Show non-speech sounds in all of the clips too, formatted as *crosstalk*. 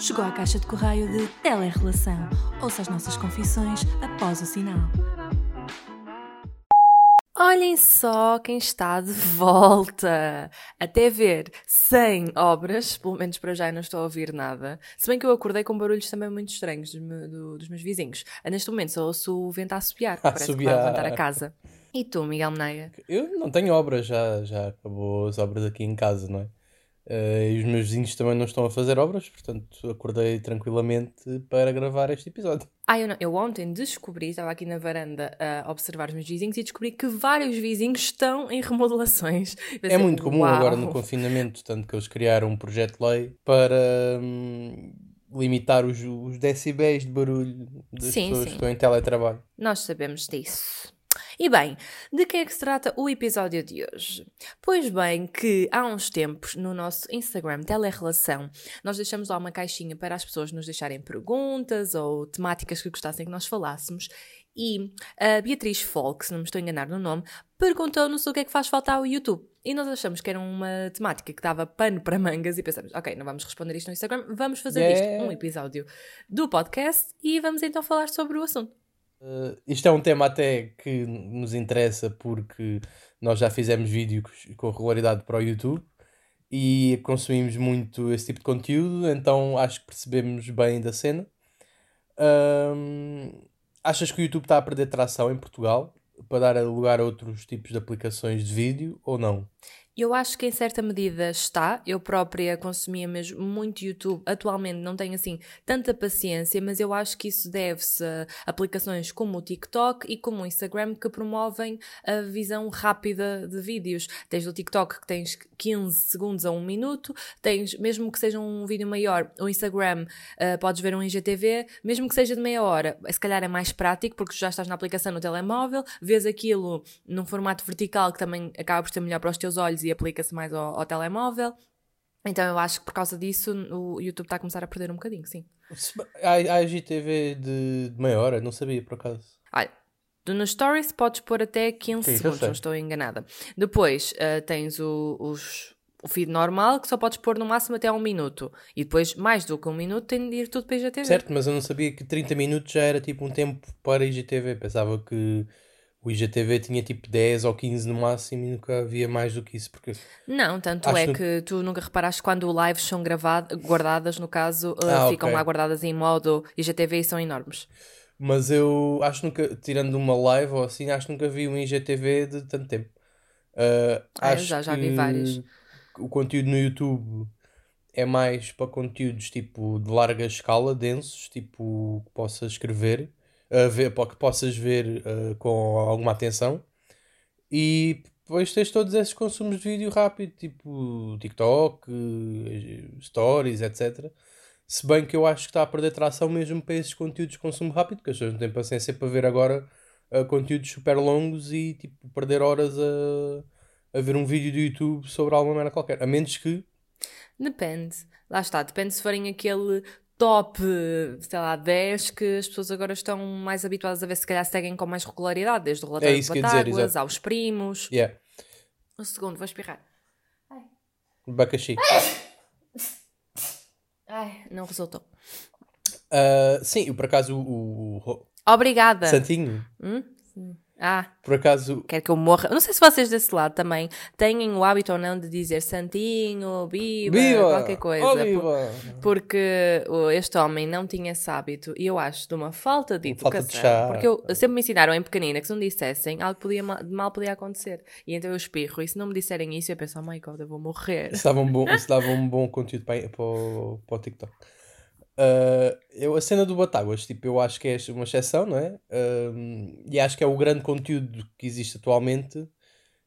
Chegou à caixa de correio de Telerrelação. Ouça as nossas confissões após o sinal. Olhem só quem está de volta! Até ver 100 obras, pelo menos para já não estou a ouvir nada. Se bem que eu acordei com barulhos também muito estranhos dos, me- do- dos meus vizinhos. Neste momento só ouço o vento a assobiar, que *laughs* A parece que vai assobiar. levantar a casa. E tu, Miguel Meneia? Eu não tenho obras, já, já acabou as obras aqui em casa, não é? Eh, e os meus vizinhos também não estão a fazer obras, portanto acordei tranquilamente para gravar este episódio. Ah, eu, não, eu ontem descobri, estava aqui na varanda a observar os meus vizinhos e descobri que vários vizinhos estão em remodelações. É Pensei, muito comum "Uau." agora no confinamento, tanto que eles criaram um projeto de lei para hum, limitar os, os decibéis de barulho das Sim, pessoas sim. que estão em teletrabalho. Nós sabemos disso. E bem, de que é que se trata o episódio de hoje? Pois bem, que há uns tempos no nosso Instagram Telerrelação nós deixamos lá uma caixinha para as pessoas nos deixarem perguntas ou temáticas que gostassem que nós falássemos e a Beatriz Folk, se não me estou a enganar no nome, perguntou-nos o que é que faz falta ao YouTube. E nós achamos que era uma temática que dava pano para mangas e pensamos, ok, não vamos responder isto no Instagram, vamos fazer Yeah. disto um episódio do podcast e vamos então falar sobre o assunto. Uh, isto é um tema até que nos interessa porque nós já fizemos vídeos com regularidade para o YouTube e consumimos muito esse tipo de conteúdo, então acho que percebemos bem da cena. Um, achas que o YouTube está a perder tração em Portugal para dar lugar a outros tipos de aplicações de vídeo ou não? Eu acho que em certa medida está. Eu própria consumia mesmo muito YouTube. Atualmente não tenho assim tanta paciência, mas eu acho que isso deve-se a aplicações como o TikTok e como o Instagram que promovem a visão rápida de vídeos. Tens o TikTok que tens 15 segundos a um minuto, tens, mesmo que seja um vídeo maior, o Instagram ah, podes ver um IGTV, mesmo que seja de meia hora, se calhar é mais prático porque já estás na aplicação no telemóvel, vês aquilo num formato vertical que também acaba por ser melhor para os teus olhos e aplica-se mais ao, ao telemóvel. Então eu acho que por causa disso o YouTube está a começar a perder um bocadinho, sim. Há, há IGTV de, de meia hora, não sabia por acaso. Olha, tu nos stories podes pôr até 15 Sim, segundos, não estou enganada. Depois ah, tens o, os- o feed normal que só podes pôr no máximo até um minuto. E depois, mais do que um minuto, tem de ir tudo para a IGTV. Certo, mas eu não sabia que 30 minutos já era tipo um tempo para IGTV. Pensava que o IGTV tinha tipo 10 ou 15 no máximo e nunca havia mais do que isso. Porque Não, tanto é que- que tu nunca reparaste quando lives são gravadas, guardadas, no caso, uh, Ah, ficam ok. lá guardadas em modo IGTV e são enormes. Mas eu acho nunca, tirando uma live ou assim, acho que nunca vi um IGTV de tanto tempo. Ah, Ah, eu acho já- já vi vários. O conteúdo no YouTube é mais para conteúdos tipo de larga escala, densos, tipo que possas escrever, ah, ver, para que possas ver ah, com alguma atenção. E depois tens todos esses consumos de vídeo rápido, tipo TikTok, eh, Stories, etc. Se bem que eu acho que está a perder tração mesmo para esses conteúdos de consumo rápido, porque as pessoas não têm paciência para ver agora uh, conteúdos super longos e tipo perder horas a, a ver um vídeo do YouTube sobre alguma merda qualquer. A menos que. Depende. Lá está, depende se forem aquele top, sei lá, 10 que as pessoas agora estão mais habituadas a ver, se calhar seguem com mais regularidade, desde o relatório É isso de dizer, Batáguas exato. aos primos. Yeah, Um segundo, vou espirrar. Bacaxi. Ai, não resultou. Uh, sim, por acaso o, o- o Obrigada. Santinho, Hum? Sim. Ah, por acaso. quer que eu morra. Eu Não sei se vocês desse lado também têm o hábito ou não de dizer Santinho, Biba, Viva! qualquer coisa. Oh, Por- viva! Porque este homem não tinha esse hábito e eu acho de uma falta de Falta educação. de chá. Porque eu, sempre me ensinaram em pequenina que se não dissessem, algo podia, mal podia acontecer. E então eu espirro. E se não me disserem isso, eu penso, oh my god, eu vou morrer. Isso dava um bom, *laughs* isso dava um bom conteúdo para, para, para o TikTok. Uh, eu, a cena do Batáguas, tipo, eu acho que é uma exceção, não é? Um, e acho que é o grande conteúdo que existe atualmente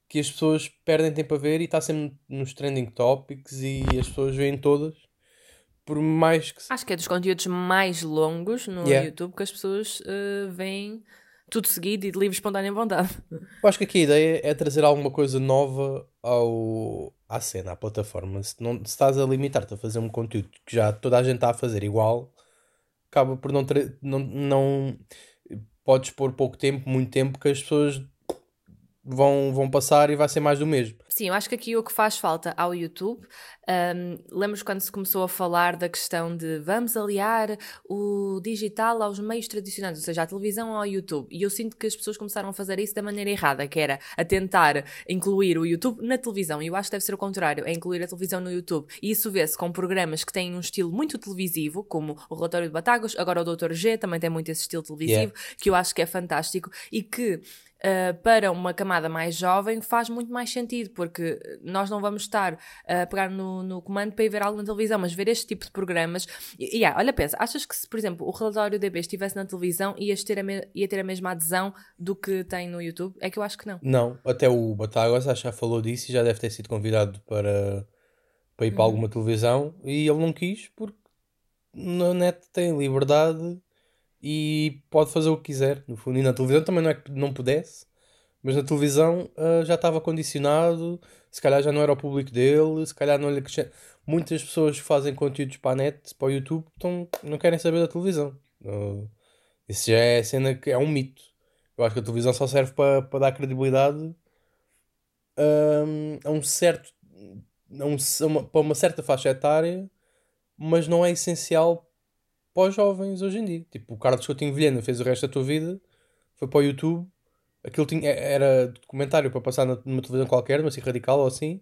que as pessoas perdem tempo a ver e está sempre nos trending topics e as pessoas veem todas. Por mais que. Acho que é dos conteúdos mais longos no Yeah. YouTube que as pessoas eh, veem tudo seguido e de livre espontânea vontade. Eu acho que aqui a ideia é trazer alguma coisa nova ao, à cena, à plataforma. Se, não, se estás a limitar-te a fazer um conteúdo que já toda a gente está a fazer igual, acaba por não, não, não podes pôr pouco tempo, muito tempo, que as pessoas vão, vão passar e vai ser mais do mesmo. Sim, eu acho que aqui o que faz falta ao YouTube, um, lembro quando se começou a falar da questão de vamos aliar o digital aos meios tradicionais, ou seja, a televisão ao YouTube, e eu sinto que as pessoas começaram a fazer isso da maneira errada, que era a tentar incluir o YouTube na televisão, e eu acho que deve ser o contrário, é incluir a televisão no YouTube, e isso vê-se com programas que têm um estilo muito televisivo, como o Relatório de Batagos, agora o Doutor G também tem muito esse estilo televisivo, yeah. que eu acho que é fantástico, e que uh, para uma camada mais jovem faz muito mais sentido, porque nós não vamos estar a pegar no, no comando para ir ver algo na televisão, mas ver este tipo de programas. E, yeah, olha, pensa, achas que se, por exemplo, o relatório DB estivesse na televisão, ias ter a ia ter a mesma adesão do que tem no YouTube? É que eu acho que não. Não, até o Batáguas já falou disso e já deve ter sido convidado para, para ir para uhum. alguma televisão e ele não quis porque na net tem liberdade e pode fazer o que quiser, no fundo. E na televisão também não é que não pudesse, mas na televisão uh, já estava condicionado, se calhar já não era o público dele, se calhar não lhe acrescenta. Muitas pessoas que fazem conteúdos para a net, para o YouTube, estão, não querem saber da televisão. Uh, isso já é cena que é um mito. Eu acho que a televisão só serve para, para dar credibilidade um, a um certo. A um, a uma, para uma certa faixa etária, mas não é essencial para os jovens hoje em dia. Tipo, o Carlos Coutinho Vilhena fez o resto da tua vida, foi para o YouTube, aquilo tinha, era documentário para passar numa televisão qualquer, mas assim radical ou assim,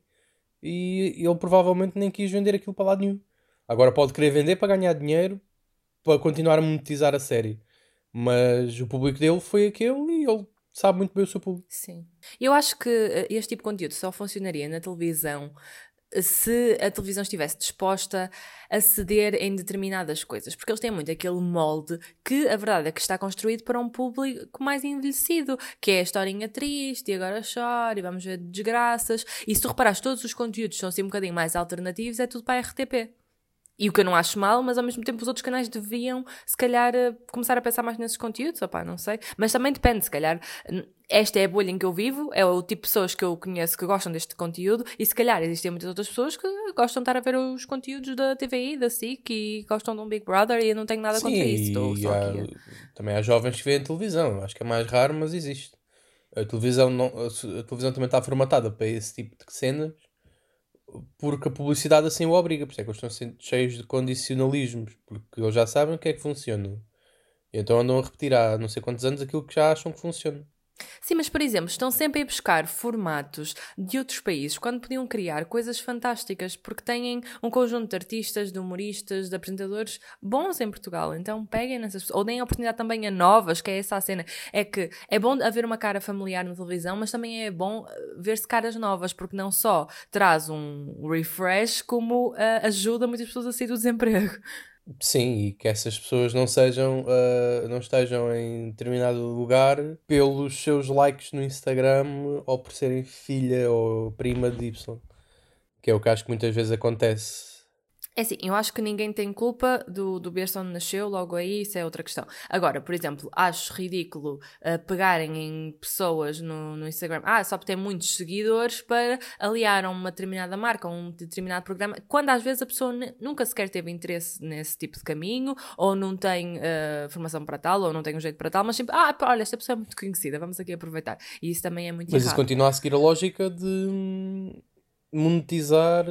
e ele provavelmente nem quis vender aquilo para lado nenhum. Agora pode querer vender para ganhar dinheiro, para continuar a monetizar a série. Mas o público dele foi aquele e ele sabe muito bem o seu público. Sim. Eu acho que eh, este tipo de conteúdo só funcionaria na televisão se a televisão estivesse disposta a ceder em determinadas coisas, porque eles têm muito aquele molde que a verdade é que está construído para um público mais envelhecido, que é a historinha triste e agora chora e vamos ver desgraças. E se tu reparares, todos os conteúdos são assim um bocadinho mais alternativos, é tudo para a RTP. E o que eu não acho mal, mas ao mesmo tempo os outros canais deviam, se calhar, eh, começar a pensar mais nesses conteúdos, opá, não sei. Mas também depende, se calhar, esta é a bolha em que eu vivo, é o tipo de pessoas que eu conheço que gostam deste conteúdo, e se calhar existem muitas outras pessoas que gostam de estar a ver os conteúdos da TVI, da SIC, e gostam de um Big Brother, e eu não tenho nada Sim, contra isso. Estou só há, aqui. Também há jovens que veem televisão, acho que é mais raro, mas existe. A televisão, não, a televisão também está formatada para esse tipo de cenas porque a publicidade assim o obriga, por isso é que eles estão cheios de condicionalismos, porque eles já sabem o que é que funciona. Então andam a repetir há não sei quantos anos aquilo que já acham que funciona. Sim, mas por exemplo, estão sempre a buscar formatos de outros países quando podiam criar coisas fantásticas, porque têm um conjunto de artistas, de humoristas, de apresentadores bons em Portugal. Então peguem nessas pessoas, ou deem a oportunidade também a novas, que é essa a cena. É que é bom haver uma cara familiar na televisão, mas também é bom eh, ver-se caras novas, porque não só traz um refresh, como uh, ajuda muitas pessoas a sair do desemprego. Sim, e que essas pessoas não sejam, uh, não estejam em determinado lugar pelos seus likes no Instagram ou por serem filha ou prima de Y. Que é o que acho que muitas vezes acontece é assim, eu acho que ninguém tem culpa do, do berço onde nasceu, logo aí isso é outra questão. Agora, por exemplo, acho ridículo uh, pegarem em pessoas no, no Instagram, ah, só ter muitos seguidores para aliar a uma determinada marca, a um determinado programa, quando às vezes a pessoa nunca sequer teve interesse nesse tipo de caminho, ou não tem uh, formação para tal, ou não tem um jeito para tal, mas sempre, ah, olha, esta pessoa é muito conhecida, vamos aqui aproveitar. E isso também é muito Mas errado. isso continua a seguir a lógica de monetizar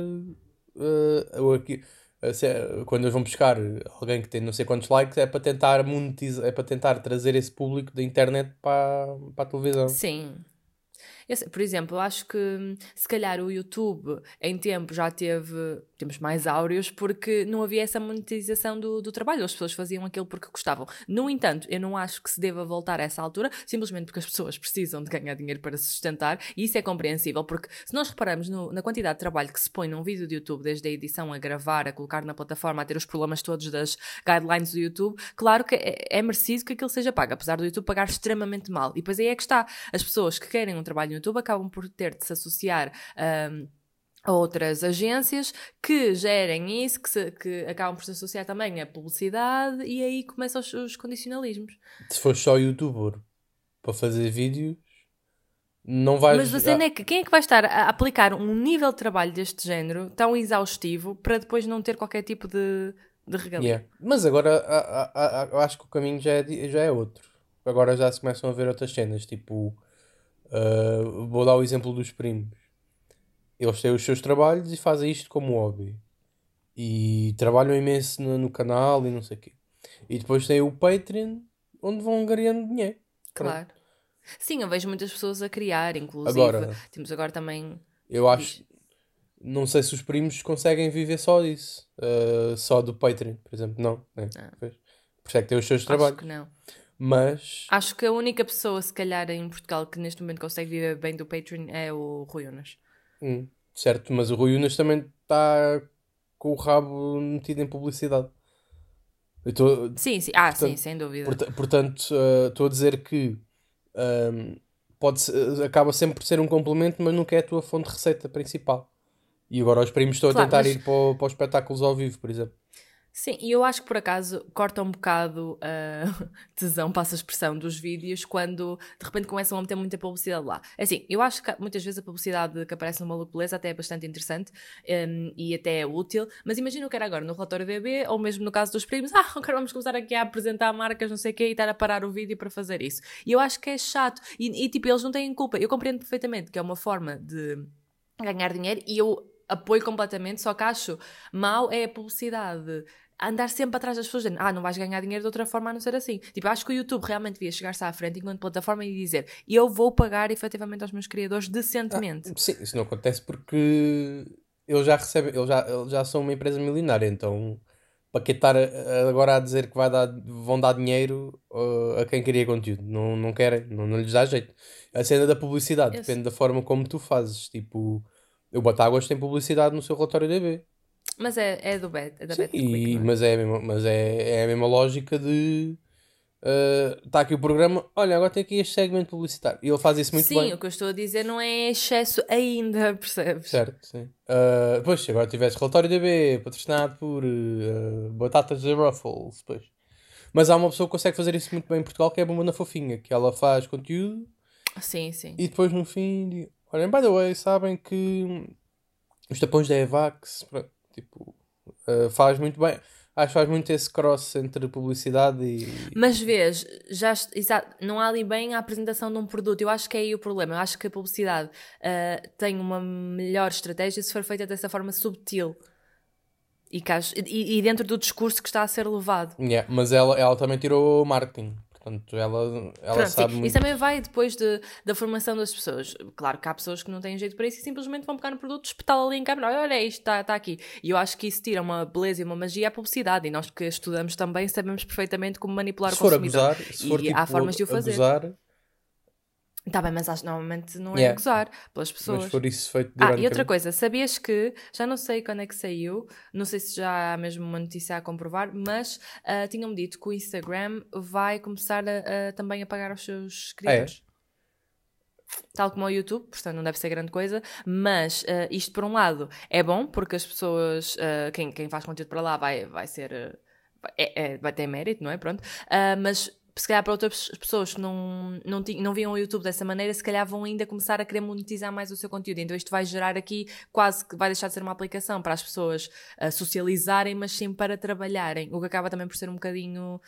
uh, aqui, uh, quando eles vão buscar alguém que tem não sei quantos likes, é para tentar monetizar, é para tentar trazer esse público da internet para, para a televisão. Sim. Eu, por exemplo, acho que se calhar o YouTube em tempo já teve tempos mais áureos porque não havia essa monetização do, do trabalho. As pessoas faziam aquilo porque gostavam. No entanto, eu não acho que se deva voltar a essa altura, simplesmente porque as pessoas precisam de ganhar dinheiro para se sustentar e isso é compreensível porque se nós repararmos no, na quantidade de trabalho que se põe num vídeo do YouTube, desde a edição a gravar, a colocar na plataforma, a ter os problemas todos das guidelines do YouTube, claro que é, é merecido que aquilo seja pago, apesar do YouTube pagar extremamente mal. E depois aí é que está. As pessoas que querem um trabalho no YouTube acabam por ter de se associar um, a outras agências que gerem isso, que, se, que acabam por se associar também à publicidade e aí começam os, os condicionalismos. Se for só youtuber para fazer vídeos, não vais... Mas você ah. é que quem é que vai estar a aplicar um nível de trabalho deste género tão exaustivo para depois não ter qualquer tipo de, de regalia? Yeah. Mas agora eu acho que o caminho já é, já é outro. Agora já se começam a ver outras cenas, tipo Uh, vou dar o exemplo dos primos. Eles têm os seus trabalhos e fazem isto como hobby. E trabalham imenso no, no canal e não sei o quê. E depois tem o Patreon, onde vão ganhando dinheiro. Claro. Sim, eu vejo muitas pessoas a criar, inclusive. Agora, temos agora também. Eu acho. Não sei se os primos conseguem viver só disso. Uh, só do Patreon, por exemplo. Não. Né? Ah. Por isso é que tem os seus trabalhos. Acho que não. Mas. Acho que a única pessoa, se calhar, em Portugal que neste momento consegue viver bem do Patreon é o Rui Unas. Hum, certo, mas o Rui Unas também está com o rabo metido em publicidade. Tô, sim, sim. Ah, portanto, sim, sem dúvida. portanto, uh, estou a dizer que um, pode acaba sempre por ser um complemento, mas nunca é a tua fonte de receita principal. E agora os primos estão claro, a tentar mas... ir para, para os espetáculos ao vivo, por exemplo. Sim, e eu acho que por acaso corta um bocado a uh, *laughs* tesão, passa a expressão, dos vídeos quando de repente começam a meter muita publicidade lá. É assim, eu acho que muitas vezes a publicidade que aparece no Maluco Beleza até é bastante interessante um, e até é útil, mas imagina o que era agora no relatório BB ou mesmo no caso dos primos, *laughs* ah, agora vamos começar aqui a apresentar marcas, não sei o quê, e estar a parar o vídeo para fazer isso. E eu acho que é chato e, e tipo, eles não têm culpa. Eu compreendo perfeitamente que é uma forma de ganhar dinheiro e eu apoio completamente, só que acho mal é a publicidade. Andar sempre atrás das pessoas, dizendo, ah, não vais ganhar dinheiro de outra forma a não ser assim. Tipo, acho que o YouTube realmente devia chegar-se à frente enquanto plataforma e dizer, eu vou pagar efetivamente aos meus criadores decentemente. Ah, sim, isso não acontece porque eles já recebem, eles já, eles já são uma empresa milionária, então para que estar agora a dizer que vai dar, vão dar dinheiro uh, a quem cria conteúdo? Não, não querem, não, não lhes dá jeito. A cena da publicidade eu depende sei. da forma como tu fazes. Tipo, o Batáguas tem publicidade no seu relatório DB. Mas é, é do Bet, é da Sim, e, é? Mas, é a mesma, mas é, é a mesma lógica de está uh, aqui o programa, olha, agora tem aqui este segmento publicitário. E ele faz isso muito sim, bem. Sim, o que eu estou a dizer não é excesso ainda, *laughs* percebes? Certo, sim. Uh, pois, agora tivesse relatório DB, patrocinado por uh, Batatas de Ruffles, pois. Mas há uma pessoa que consegue fazer isso muito bem em Portugal, que é a Bomba na Fofinha, que ela faz conteúdo. Sim, sim. E depois no fim, olhem, by the way, sabem que os tapões da Evax, tipo, uh, faz muito bem acho que faz muito esse cross entre publicidade e. Mas vês, já exato, não há ali bem a apresentação de um produto. Eu acho que é aí o problema. Eu acho que a publicidade uh, tem uma melhor estratégia se for feita dessa forma subtil. E, e, e, dentro do discurso que está a ser levado. Yeah, mas ela, ela também tirou marketing. Portanto, ela, ela Pronto, sabe. Sim. Muito... Isso também vai depois de, da formação das pessoas. Claro que há pessoas que não têm jeito para isso e simplesmente vão pegar no produto, espetá-lo ali em câmera. Olha, isto está tá aqui. E eu acho que isso tira uma beleza e uma magia à publicidade. E nós que estudamos também sabemos perfeitamente como manipular se o consumidor. Abusar, se for, e tipo, há formas de o fazer. Abusar, Está bem, mas acho normalmente não é yeah. gozar pelas pessoas. Mas for isso feito Ah, e outra coisa, sabias que, já não sei quando é que saiu, não sei se já há mesmo uma notícia a comprovar, mas uh, tinham-me dito que o Instagram vai começar a, a, também a pagar aos seus criadores. Ah, é? Tal como o YouTube, portanto não deve ser grande coisa, mas uh, isto por um lado é bom porque as pessoas, uh, quem, quem faz conteúdo para lá vai, vai ser. É, é, vai ter mérito, não é? Pronto. mas se calhar para outras pessoas que não, não, não viam o YouTube dessa maneira, se calhar vão ainda começar a querer monetizar mais o seu conteúdo. Então isto vai gerar aqui quase que vai deixar de ser uma aplicação para as pessoas uh, socializarem, mas sim para trabalharem, o que acaba também por ser um bocadinho.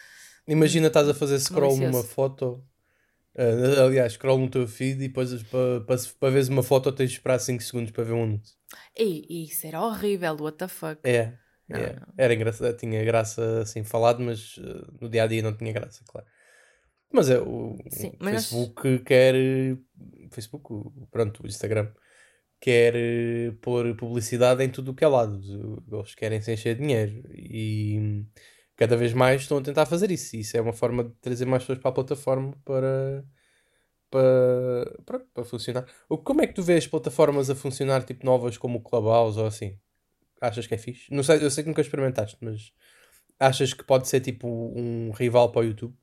Imagina estás a fazer scroll numa foto. Uh, aliás, scroll no teu feed e depois para, para, para veres uma foto tens de esperar 5 segundos para ver um anúncio. E isso era horrível, what the fuck. É, não, é. Não. Era engraçado, tinha graça assim falado, mas uh, no dia a dia não tinha graça, claro. Mas é o, Sim, o Facebook nós... quer. Facebook, pronto, o Instagram quer pôr publicidade em tudo o que é lado. Eles querem se encher de dinheiro e cada vez mais estão a tentar fazer isso. Isso é uma forma de trazer mais pessoas para a plataforma para, para, para, para funcionar. Como é que tu vês plataformas a funcionar tipo novas como o Clubhouse ou assim? Achas que é fixe? Não sei, eu sei que nunca experimentaste, mas achas que pode ser tipo um rival para o YouTube?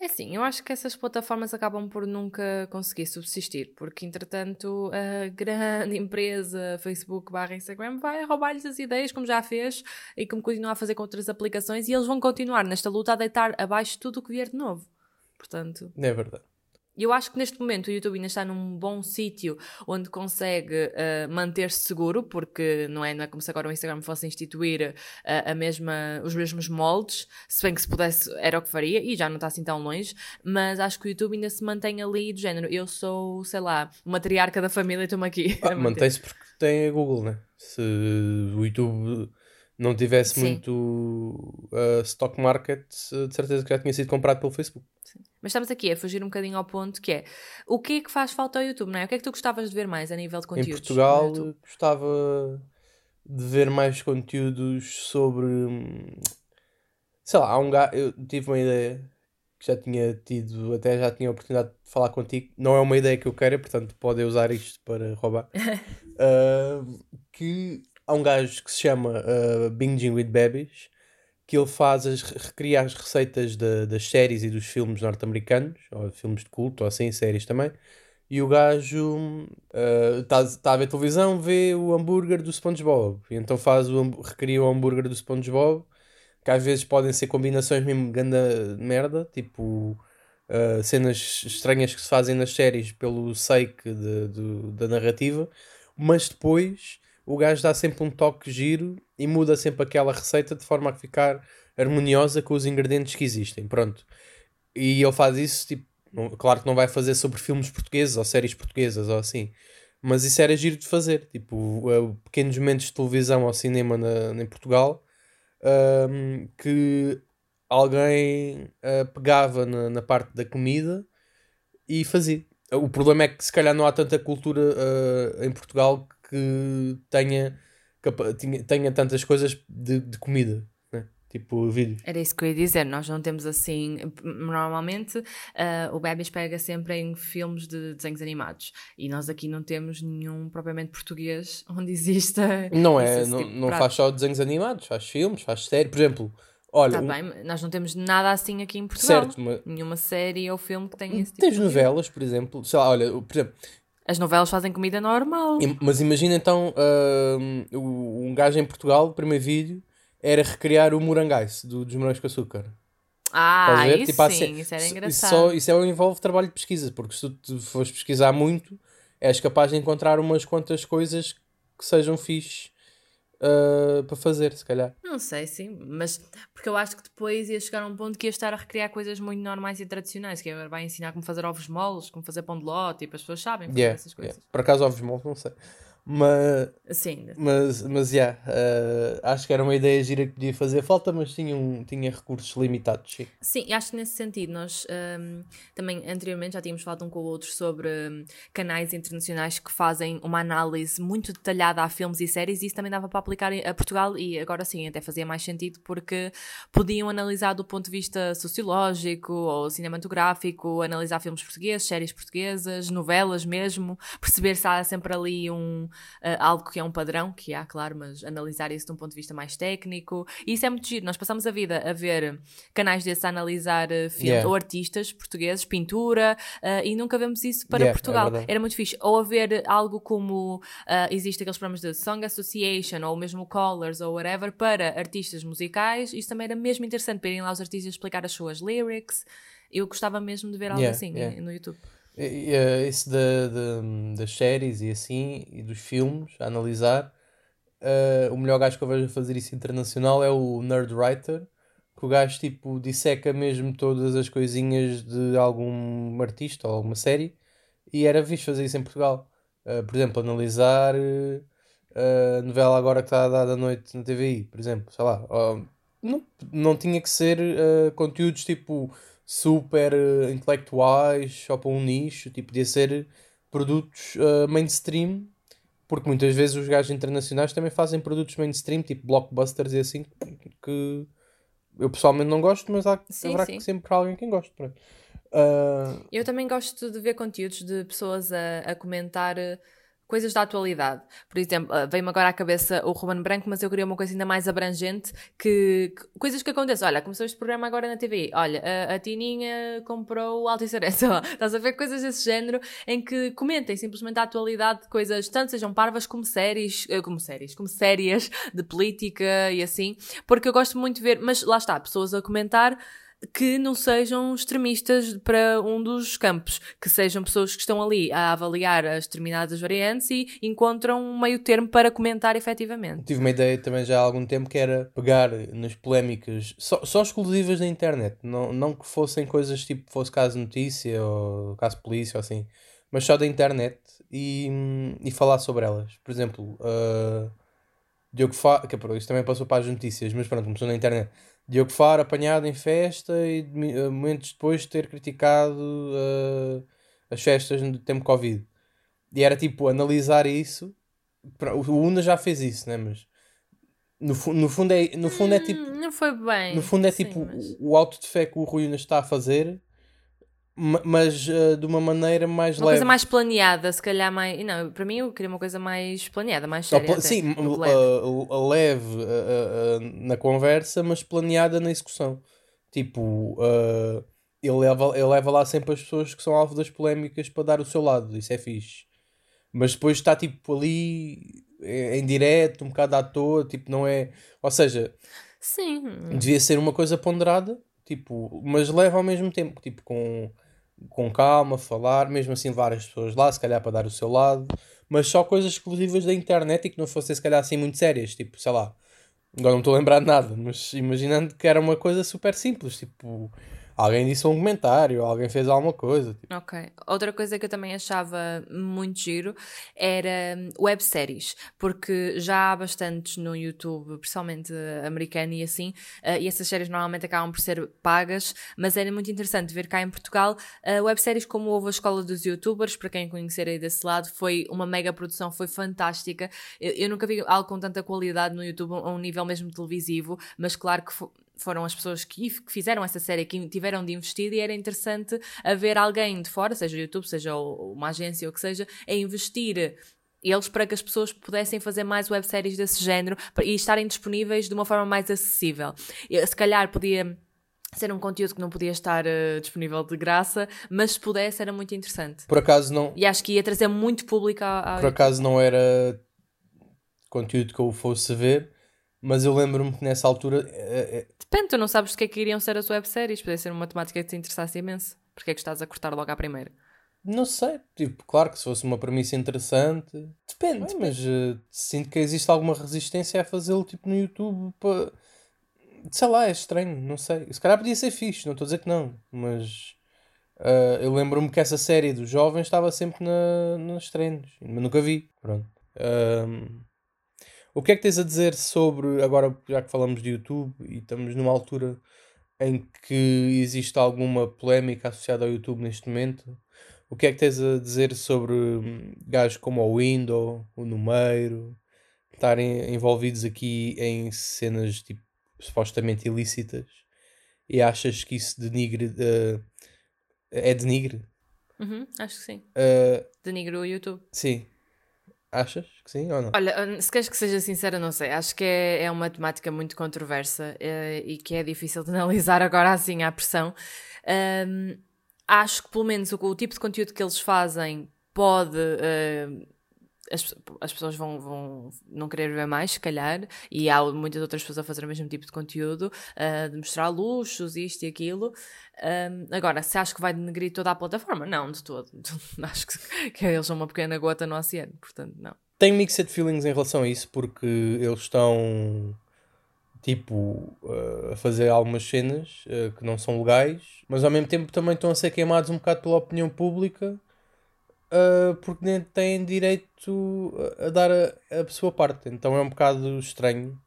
É sim, eu acho que essas plataformas acabam por nunca conseguir subsistir, porque entretanto a *laughs* grande empresa Facebook barra Instagram vai roubar-lhes as ideias, como já fez, e como continua a fazer com outras aplicações, e eles vão continuar nesta luta a deitar abaixo tudo o que vier de novo. Portanto. É verdade. Eu acho que neste momento o YouTube ainda está num bom sítio onde consegue uh, manter-se seguro, porque não é, não é como se agora o Instagram fosse instituir uh, a mesma, os mesmos moldes, se bem que se pudesse era o que faria, e já não está assim tão longe, mas acho que o YouTube ainda se mantém ali do género. Eu sou, sei lá, uma triarca da família e estou-me aqui. *laughs* Ah, Mantém-se porque tem a Google, né? Se o YouTube não tivesse Sim. muito uh, stock market, de certeza que já tinha sido comprado pelo Facebook. Sim. Mas estamos aqui a fugir um bocadinho ao ponto que é o que é que faz falta ao YouTube, não é? O que é que tu gostavas de ver mais a nível de conteúdos? Em Portugal gostava de ver mais conteúdos sobre sei lá, há um gajo, eu tive uma ideia que já tinha tido, até já tinha a oportunidade de falar contigo, não é uma ideia que eu queira, portanto podem usar isto para roubar. uh, *laughs* que há um gajo que se chama uh, Binging with Babies que ele faz as, recria as receitas de, das séries e dos filmes norte-americanos, ou filmes de culto, ou assim, séries também. E o gajo está uh, tá a ver televisão, vê o hambúrguer do SpongeBob. E então faz o, recria o hambúrguer do SpongeBob, que às vezes podem ser combinações mesmo ganda merda, tipo uh, cenas estranhas que se fazem nas séries pelo sake de, de, da narrativa, mas depois o gajo dá sempre um toque giro e muda sempre aquela receita de forma a ficar harmoniosa com os ingredientes que existem. Pronto. E ele faz isso, tipo, claro que não vai fazer sobre filmes portugueses ou séries portuguesas ou assim, mas isso era giro de fazer. Tipo, pequenos momentos de televisão ou cinema na, em Portugal um, que alguém uh, pegava na, na, parte da comida e fazia. O problema é que se calhar não há tanta cultura uh, em Portugal que tenha, tenha tantas coisas de, de comida. Né? Tipo, vídeos. Era isso que eu ia dizer, nós não temos assim. Normalmente uh, o Bebis pega sempre em filmes de desenhos animados e nós aqui não temos nenhum propriamente português *laughs* onde exista. Não é, não, tipo não faz só desenhos animados, faz filmes, faz séries. Por exemplo, Olha, tá um... bem, nós não temos nada assim aqui em Portugal. Certo, mas... Nenhuma série ou filme que tenha esse tipo Tens novelas, por exemplo. Sei lá, olha, por exemplo, as novelas fazem comida normal. Mas imagina então uh, um gajo em Portugal, o primeiro vídeo, era recriar o Morangais do, dos Morangos com Açúcar. Ah, isso tipo, sim, assim, isso era engraçado. Isso, só, isso é, envolve trabalho de pesquisa, porque se tu fores pesquisar muito, és capaz de encontrar umas quantas coisas que sejam fixe uh, para fazer, se calhar. Não sei, sim, mas porque eu acho que depois ia chegar a um ponto que ia estar a recriar coisas muito normais e tradicionais, que agora vai ensinar como fazer ovos moles, como fazer pão de ló, tipo, as pessoas sabem fazer yeah, essas coisas. Yeah. Por acaso ovos moles, não sei. Mas, Sim. mas, mas yeah, uh, acho que era uma ideia gira que podia fazer falta, mas tinha, um, tinha recursos limitados. Sim, sim acho que nesse sentido, nós um, também anteriormente já tínhamos falado um com o outro sobre um, canais internacionais que fazem uma análise muito detalhada a filmes e séries, e isso também dava para aplicar a Portugal, e agora sim, até fazia mais sentido porque podiam analisar do ponto de vista sociológico ou cinematográfico, analisar filmes portugueses, séries portuguesas, novelas mesmo, perceber se há sempre ali um algo que é um padrão, que há, claro, mas analisar isso de um ponto de vista mais técnico. E isso é muito giro. Nós passamos a vida a ver canais desses a analisar uh, filmes yeah. ou artistas portugueses, pintura, uh, e nunca vemos isso para yeah, é Portugal. É Era muito fixe. Ou a ver algo como existe aqueles programas de Song Association ou mesmo Colors ou whatever para artistas musicais. Isso também era mesmo interessante para irem lá os artistas explicar as suas lyrics. Eu gostava mesmo de ver algo yeah, assim no YouTube. Isso de, de, das séries e assim, e dos filmes, a analisar. Uh, o melhor gajo que eu vejo a fazer isso internacional é o Nerd Writer, que o gajo tipo disseca mesmo todas as coisinhas de algum artista ou alguma série, e era visto fazer isso em Portugal. Uh, por exemplo, analisar uh, a novela agora que está a dar à noite na TVI, por exemplo, sei lá. não, não tinha que ser conteúdos tipo super uh, intelectuais, só para um nicho, tipo, podia ser produtos uh, mainstream, porque muitas vezes os gajos internacionais também fazem produtos mainstream, tipo blockbusters e assim, que eu pessoalmente não gosto, mas há, sim, haverá sim. sempre alguém que goste. Uh... Eu também gosto de ver conteúdos de pessoas a, a comentar coisas da atualidade. Por exemplo, uh, veio-me agora à cabeça o Ruben Branco, mas eu queria uma coisa ainda mais abrangente, que, que coisas que acontecem. Olha, começou este programa agora na TV. Olha, a, a Tininha comprou o Arena. Estás a ver coisas desse género em que comentem simplesmente a atualidade de coisas, tanto sejam parvas como séries, uh, como séries, como séries de política e assim, porque eu gosto muito de ver, mas lá está, pessoas a comentar que não sejam extremistas para um dos campos, que sejam pessoas que estão ali a avaliar as determinadas variantes e encontram um meio termo para comentar efetivamente. Tive uma ideia também já há algum tempo que era pegar nas polémicas só, só exclusivas da internet, não, não que fossem coisas tipo fosse caso notícia ou caso polícia ou assim, mas só da internet e, e falar sobre elas. Por exemplo, uh, Diogo Faro, que é, isto também passou para as notícias, mas pronto, começou na internet. Diogo Faro apanhado em festa e uh, momentos depois de ter criticado uh, as festas no tempo Covid. E era tipo analisar isso. O Una já fez isso, né? Mas no, no fundo é, no fundo é tipo. Hum, não foi bem. No fundo é sim, tipo mas... o auto de fé que o Rui Una está a fazer mas uh, de uma maneira mais uma leve. Uma coisa mais planeada, se calhar mais. Não, para mim eu queria uma coisa mais planeada, mais séria. Até, sim, leve, leve uh, uh, na conversa, mas planeada na execução. Tipo, ele, leva, ele leva lá sempre as pessoas que são alvo das polémicas para dar o seu lado, isso é fixe. Mas depois está tipo ali em direto, um bocado à toa, tipo, não é. Ou seja, sim. devia ser uma coisa ponderada, tipo, mas leva ao mesmo tempo, tipo, com com calma, falar, mesmo assim levar as pessoas lá, se calhar para dar o seu lado, mas só coisas exclusivas da internet e que não fossem se calhar assim muito sérias, tipo, sei lá, agora não estou a lembrar de nada, mas imaginando que era uma coisa super simples, tipo, alguém disse um comentário, alguém fez alguma coisa. Tipo. Ok. Outra coisa que eu também achava muito giro era hum, webséries, porque já há bastantes no YouTube, principalmente americano e assim, uh, e essas séries normalmente acabam por ser pagas, mas era muito interessante ver cá em Portugal uh, webséries como houve a Escola dos Youtubers, para quem conhecer aí desse lado, foi uma mega produção, foi fantástica. Eu, eu nunca vi algo com tanta qualidade no YouTube, a um nível mesmo televisivo, mas claro que foi foram as pessoas que, que fizeram essa série, que tiveram de investir, e era interessante haver alguém de fora, seja o YouTube, seja uma agência ou o que seja, a investir eles para que as pessoas pudessem fazer mais webséries desse género e estarem disponíveis de uma forma mais acessível. Se calhar podia ser um conteúdo que não podia estar uh, disponível de graça, mas se pudesse era muito interessante. Por acaso não. E acho que ia trazer muito público ao. Por acaso não era conteúdo que eu fosse ver, mas eu lembro-me que nessa altura. Depende, tu não sabes do que é que iriam ser as webséries. Podia ser uma temática que te interessasse imenso. Porque é que estás a cortar logo à primeira? Não sei, tipo, claro que se fosse uma premissa interessante. Depende, mas uh, sinto que existe alguma resistência a fazê-lo tipo no YouTube para. Sei lá, é estranho, não sei. Se calhar podia ser fixe, não estou a dizer que não, mas. Uh, eu lembro-me que essa série dos jovens estava sempre na, nos treinos, mas nunca vi. Pronto. Uh, o que é que tens a dizer sobre, agora já que falamos de YouTube e estamos numa altura em que existe alguma polémica associada ao YouTube neste momento, o que é que tens a dizer sobre hum, gajos como o Window, o Numeiro, estarem envolvidos aqui em cenas tipo, supostamente ilícitas e achas que isso denigre. Uh, é denigre? Uhum, acho que sim. Uh, denigre o YouTube. Sim. Achas que sim ou não? Olha, hum, se queres que seja sincera, não sei. Acho que é, é uma temática muito controversa é, e que é difícil de *laughs* analisar agora assim à pressão. Um, acho que pelo menos o, o, tipo de conteúdo que eles fazem pode. Uh, as, as pessoas vão, vão não querer ver mais, se calhar, e há muitas outras pessoas a fazer o mesmo tipo de conteúdo, uh, de mostrar luxos, isto e aquilo. Um, agora, se acho que vai denegrir toda a plataforma, não, de todo. *laughs* acho que, que eles são uma pequena gota no oceano, portanto, não. Tenho mixed feelings em relação a isso, porque eles estão tipo uh, a fazer algumas cenas uh, que não são legais, mas ao mesmo tempo também estão a ser queimados um bocado pela opinião pública uh, porque nem têm direito a, dar a, a sua parte. Então é um bocado estranho.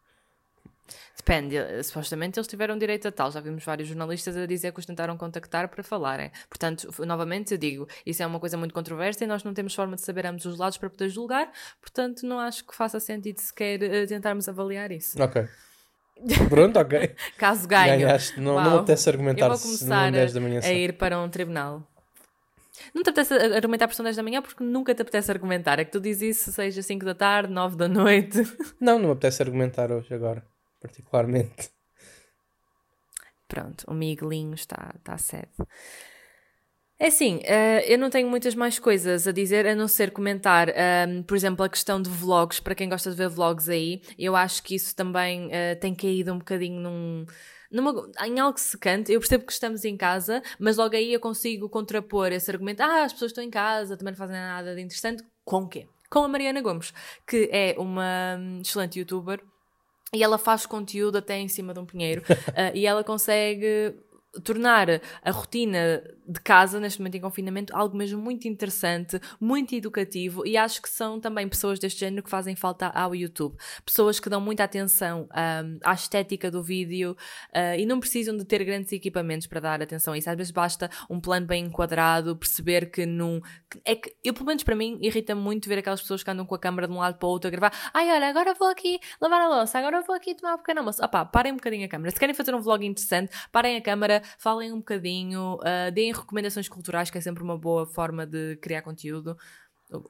Depende, supostamente eles tiveram direito a tal. Já vimos vários jornalistas a dizer que os tentaram contactar para falarem. Portanto, novamente eu digo, isso é uma coisa muito controversa e nós não temos forma de saber ambos os lados para poder julgar, portanto, não acho que faça sentido sequer uh, tentarmos avaliar isso. Ok. *laughs* Pronto, ok. Caso ganhe. Ganhaste. Não, não me apetece argumentar eu vou começar a, a ir para um tribunal. Não te apetece argumentar por são 10 da manhã porque nunca te apetece argumentar. É que tu dizes isso seja 5 da tarde, 9 da noite. *laughs* Não, não me apetece argumentar hoje, agora, particularmente. Pronto, o Miguelinho está, está sede. É assim, uh, eu não tenho muitas mais coisas a dizer a não ser comentar, um, por exemplo, a questão de vlogs, para quem gosta de ver vlogs aí, eu acho que isso também uh, tem caído um bocadinho num. Numa, em algo secante, eu percebo que estamos em casa, mas logo aí eu consigo contrapor esse argumento. Ah, as pessoas estão em casa, também não fazem nada de interessante. Com o quê? Com a Mariana Gomes, que é uma hum, excelente youtuber e ela faz conteúdo até em cima de um pinheiro uh, *laughs* e ela consegue tornar a rotina de casa, neste momento em confinamento, algo mesmo muito interessante, muito educativo e acho que são também pessoas deste género que fazem falta ao YouTube. Pessoas que dão muita atenção um, à estética do vídeo uh, e não precisam de ter grandes equipamentos para dar atenção a isso. Às vezes basta um plano bem enquadrado, perceber que num. É que, eu, pelo menos para mim, irrita muito ver aquelas pessoas que andam com a câmera de um lado para o outro a gravar. Ai, olha, agora vou aqui lavar a louça, agora vou aqui tomar um pequeno almoço. Opá, parem um bocadinho a câmera. Se querem fazer um vlog interessante, parem a câmera, falem um bocadinho, uh, deem recomendações culturais, que é sempre uma boa forma de criar conteúdo.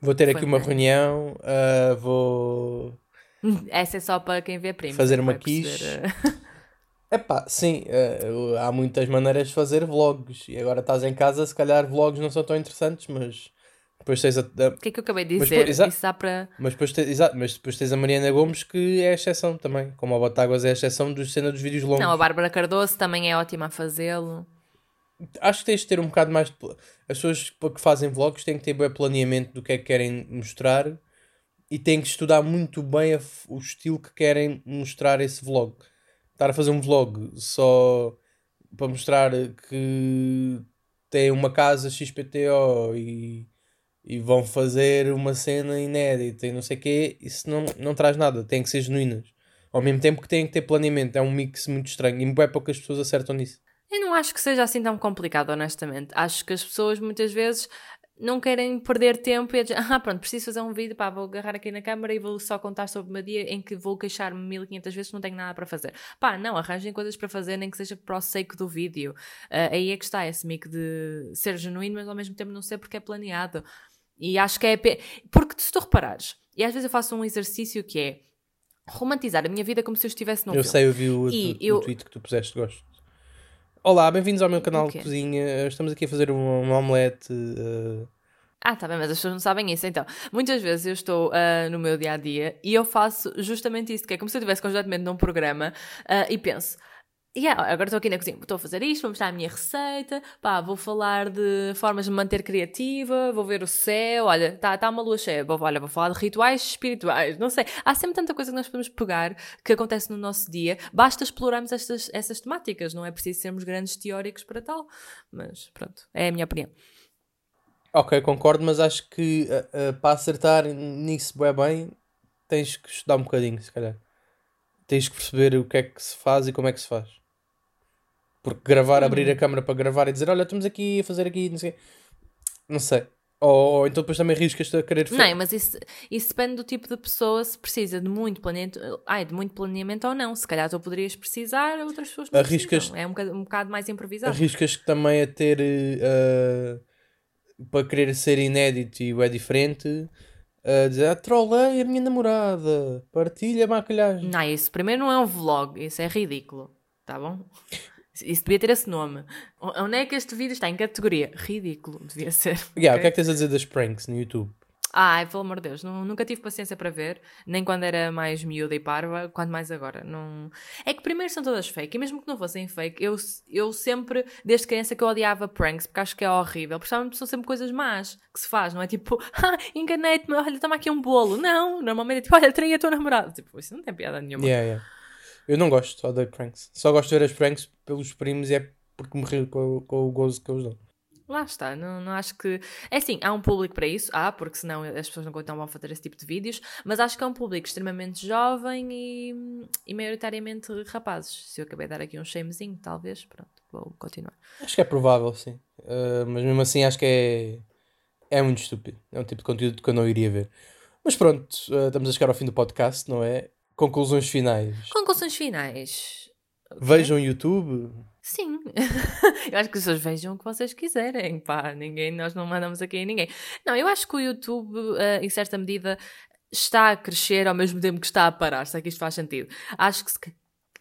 Vou ter aqui uma reunião, uh, vou. *laughs* Essa é só para quem vê primo. Fazer uma quiche. *laughs* É pá, sim, uh, há muitas maneiras de fazer vlogs. E agora estás em casa, se calhar vlogs não são tão interessantes, mas depois tens a. O que é que eu acabei de dizer? Mas, Isso dá para. Mas depois, tens, exato, mas depois tens a Mariana Gomes que é a exceção também. Como a Botáguas é a exceção dos cena dos vídeos longos. Não, a Bárbara Cardoso também é ótima a fazê-lo acho que tens de ter um bocado mais de. As pessoas que fazem vlogs têm que ter bem planeamento do que é que querem mostrar e têm que estudar muito bem a, o estilo que querem mostrar esse vlog. Estar a fazer um vlog só para mostrar que tem uma casa XPTO e, e vão fazer uma cena inédita e não sei o quê, isso não, não traz nada, tem que ser genuínas. Ao mesmo tempo que têm que ter planeamento, é um mix muito estranho e bem poucas pessoas acertam nisso. Eu não acho que seja assim tão complicado, honestamente. Acho que as pessoas muitas vezes não querem perder tempo e dizer, *laughs* ah, pronto, preciso fazer um vídeo, pá, vou agarrar aqui na câmara e vou só contar sobre meu dia em que vou queixar-me 1500 vezes que não tenho nada para fazer. Pá, não, arranjem coisas para fazer, nem que seja para o do vídeo. Uh, aí é que está esse mico de ser genuíno, mas ao mesmo tempo não ser porque é planeado. E acho que é. Porque se tu reparares, e às vezes eu faço um exercício que é romantizar a minha vida como se eu estivesse num eu filme. Eu sei, eu vi o, o, eu... o tweet que tu puseste, gosto. Olá, bem-vindos ao meu canal de cozinha. Estamos aqui a fazer uma omelete. Uh... Ah, tá bem, mas as pessoas não sabem isso. Então, muitas vezes eu estou uh, no meu dia a dia e eu faço justamente isso, que é como se eu estivesse constantemente num programa uh, e penso Yeah, agora estou aqui na cozinha, estou a fazer isto, vou mostrar a minha receita, pá, vou falar de formas de me manter criativa, vou ver o céu, olha, está tá uma lua cheia, vou, olha, vou falar de rituais espirituais, não sei. Há sempre tanta coisa que nós podemos pegar que acontece no nosso dia, basta explorarmos estas, essas temáticas, não é preciso sermos grandes teóricos para tal, mas pronto, é a minha opinião. Ok, concordo, mas acho que uh, uh, para acertar nisso é bem, tens que estudar um bocadinho, se calhar. Tens que perceber o que é que se faz e como é que se faz. Porque gravar, abrir a câmera para gravar e dizer olha, estamos aqui a fazer aqui, não sei. Não sei. Ou, então depois também riscas-te a querer Não, mas isso, isso depende do tipo de pessoa, se precisa de muito planeamento, ai, de muito planeamento ou não. Se calhar tu poderias precisar, outras pessoas não Arriscas, precisam. É um bocado, um bocado mais improvisado. Arriscas também a ter uh, para querer ser inédito e é diferente. A uh, dizer, ah, trolei a minha namorada, partilha a maquilhagem. Não, isso primeiro não é um vlog, isso é ridículo, tá bom? Isso devia ter esse nome. Onde é que este vídeo está? Em categoria? Ridículo, devia ser. *laughs* Yeah, okay? O que é que tens a dizer das pranks no YouTube? Ai, pelo amor de Deus, não, nunca tive paciência para ver, nem quando era mais miúda e parva, quanto mais agora. Não... É que primeiro são todas fake, e mesmo que não fossem fake, eu, eu sempre, desde criança, que eu odiava pranks, porque acho que é horrível. Porque são sempre coisas más que se faz, não é tipo, *laughs* ah, enganei-te, olha, toma aqui um bolo. Não, normalmente é tipo, olha, traí a tua namorada. Tipo, isso não tem piada nenhuma. Yeah, yeah. Eu não gosto só de pranks. Só gosto de ver as pranks pelos primos e é porque me rio com, com o gozo que eles dão. Lá está, não, não acho que. É assim, há um público para isso, há, porque senão as pessoas não vão fazer esse tipo de vídeos, mas acho que é um público extremamente jovem e, e maioritariamente rapazes. Se eu acabei de dar aqui um shamezinho, talvez, pronto, vou continuar. Acho que é provável, sim. Uh, mas mesmo assim acho que é, é muito estúpido. É um tipo de conteúdo que eu não iria ver. Mas pronto, uh, estamos a chegar ao fim do podcast, não é? Conclusões finais. Conclusões finais. Vejam YouTube. Sim, *laughs* eu acho que as pessoas vejam o que vocês quiserem, pá, ninguém, nós não mandamos aqui a ninguém. Não, eu acho que o YouTube, uh, em certa medida, está a crescer ao mesmo tempo que está a parar, se é que isto faz sentido. Acho que se,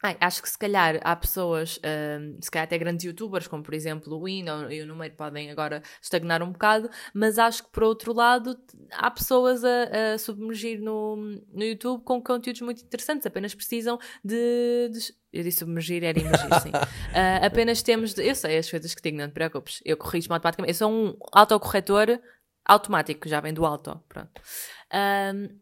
Ai, acho que se calhar há pessoas, hum, se calhar até grandes youtubers, como por exemplo o Win e o Número, podem agora estagnar um bocado, mas acho que por outro lado há pessoas a, a submergir no, no YouTube com conteúdos muito interessantes, apenas precisam de. de eu disse submergir, era imergir, sim. Uh, *laughs* apenas temos de. Eu sei as coisas que digo, não te preocupes. Eu corrijo automaticamente. Eu sou um autocorretor automático, já vem do auto. Pronto. Um,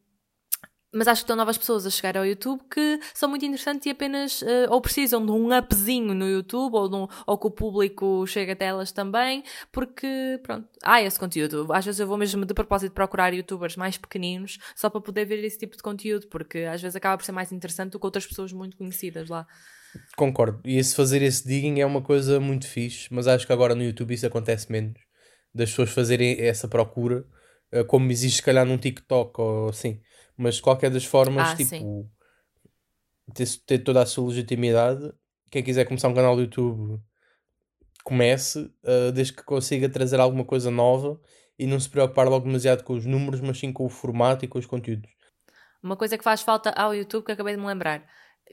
mas acho que estão novas pessoas a chegar ao YouTube que são muito interessantes e apenas uh, ou precisam de um upzinho no YouTube ou, um, ou que o público chegue até elas também, porque pronto, há esse conteúdo. Às vezes eu vou mesmo de propósito procurar youtubers mais pequeninos só para poder ver esse tipo de conteúdo, porque às vezes acaba por ser mais interessante do que outras pessoas muito conhecidas lá. Concordo. E esse fazer esse digging é uma coisa muito fixe, mas acho que agora no YouTube isso acontece menos. Das pessoas fazerem essa procura, uh, como existe se calhar num TikTok ou assim mas de qualquer das formas, Ah, tipo, ter, ter toda a sua legitimidade. Quem quiser começar um canal do YouTube, comece, uh, desde que consiga trazer alguma coisa nova e não se preocupar logo demasiado com os números, mas sim com o formato e com os conteúdos. Uma coisa que faz falta ao YouTube que acabei de me lembrar,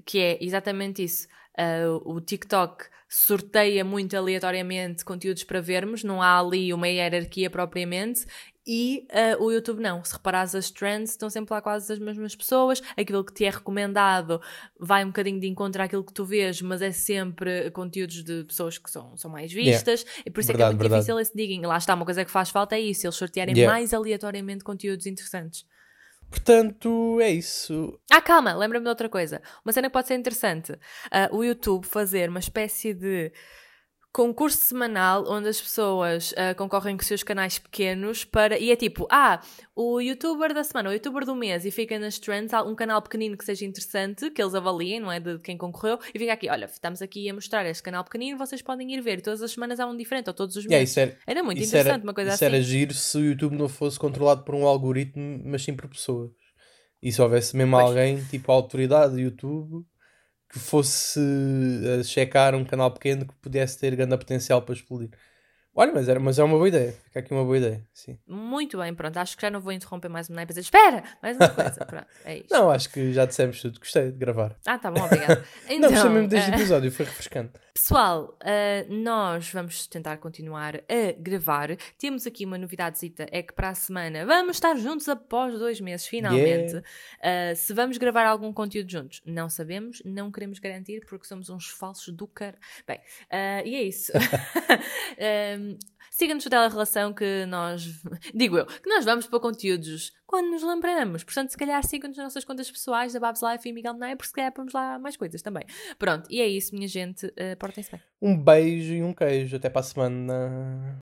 que é exatamente isso. Uh, o TikTok sorteia muito aleatoriamente conteúdos para vermos, não há ali uma hierarquia propriamente, e uh, o YouTube não. Se reparares as trends, estão sempre lá quase as mesmas pessoas. Aquilo que te é recomendado vai um bocadinho de encontro àquilo que tu vês, mas é sempre conteúdos de pessoas que são, são mais vistas. Yeah. E por isso verdade, é que é muito verdade. difícil esse digging. Lá está, uma coisa que faz falta é isso, eles sortearem yeah. mais aleatoriamente conteúdos interessantes. Portanto, é isso. Ah, calma, lembra-me de outra coisa. Uma cena que pode ser interessante. Uh, o YouTube fazer uma espécie de concurso semanal onde as pessoas uh, concorrem com seus canais pequenos para. E é tipo, ah, o youtuber da semana, o youtuber do mês, e fica nas trends, um canal pequenino que seja interessante, que eles avaliem, não é? De quem concorreu, e fica aqui, olha, estamos aqui a mostrar este canal pequenino, vocês podem ir ver. Todas as semanas há um diferente, ou todos os meses. Yeah, era, era, muito interessante, era, uma coisa isso assim. Isso era giro se o YouTube não fosse controlado por um algoritmo, mas sim por pessoas. E se houvesse mesmo pois. alguém, tipo a autoridade do YouTube que fosse uh, checar um canal pequeno que pudesse ter grande potencial para explodir. Olha, mas, era, mas é uma boa ideia. Fica aqui uma boa ideia. Sim. Muito bem, pronto. Acho que já não vou interromper mais uma dizer espera, mais uma coisa. *laughs* Pronto, é isto. Não, acho que já dissemos tudo. Gostei de gravar. Ah, tá bom, obrigado. *laughs* Então, não, gostei mesmo deste uh... episódio, foi refrescante. Pessoal, uh, nós vamos tentar continuar a gravar. Temos aqui uma novidadezita, é que para a semana vamos estar juntos após dois meses, finalmente. Yeah. Uh, se vamos gravar algum conteúdo juntos, não sabemos, não queremos garantir, porque somos uns falsos do car... Bem, e é isso. *laughs* Siga-nos pela relação que nós, digo eu, que nós vamos para conteúdos quando nos lembramos. Portanto, se calhar sigam-nos nas nossas contas pessoais da Babs Life e Miguel Nair, porque se calhar pomos lá mais coisas também. Pronto, e é isso, minha gente. Uh, Portem-se bem. Um beijo e um queijo. Até para a semana.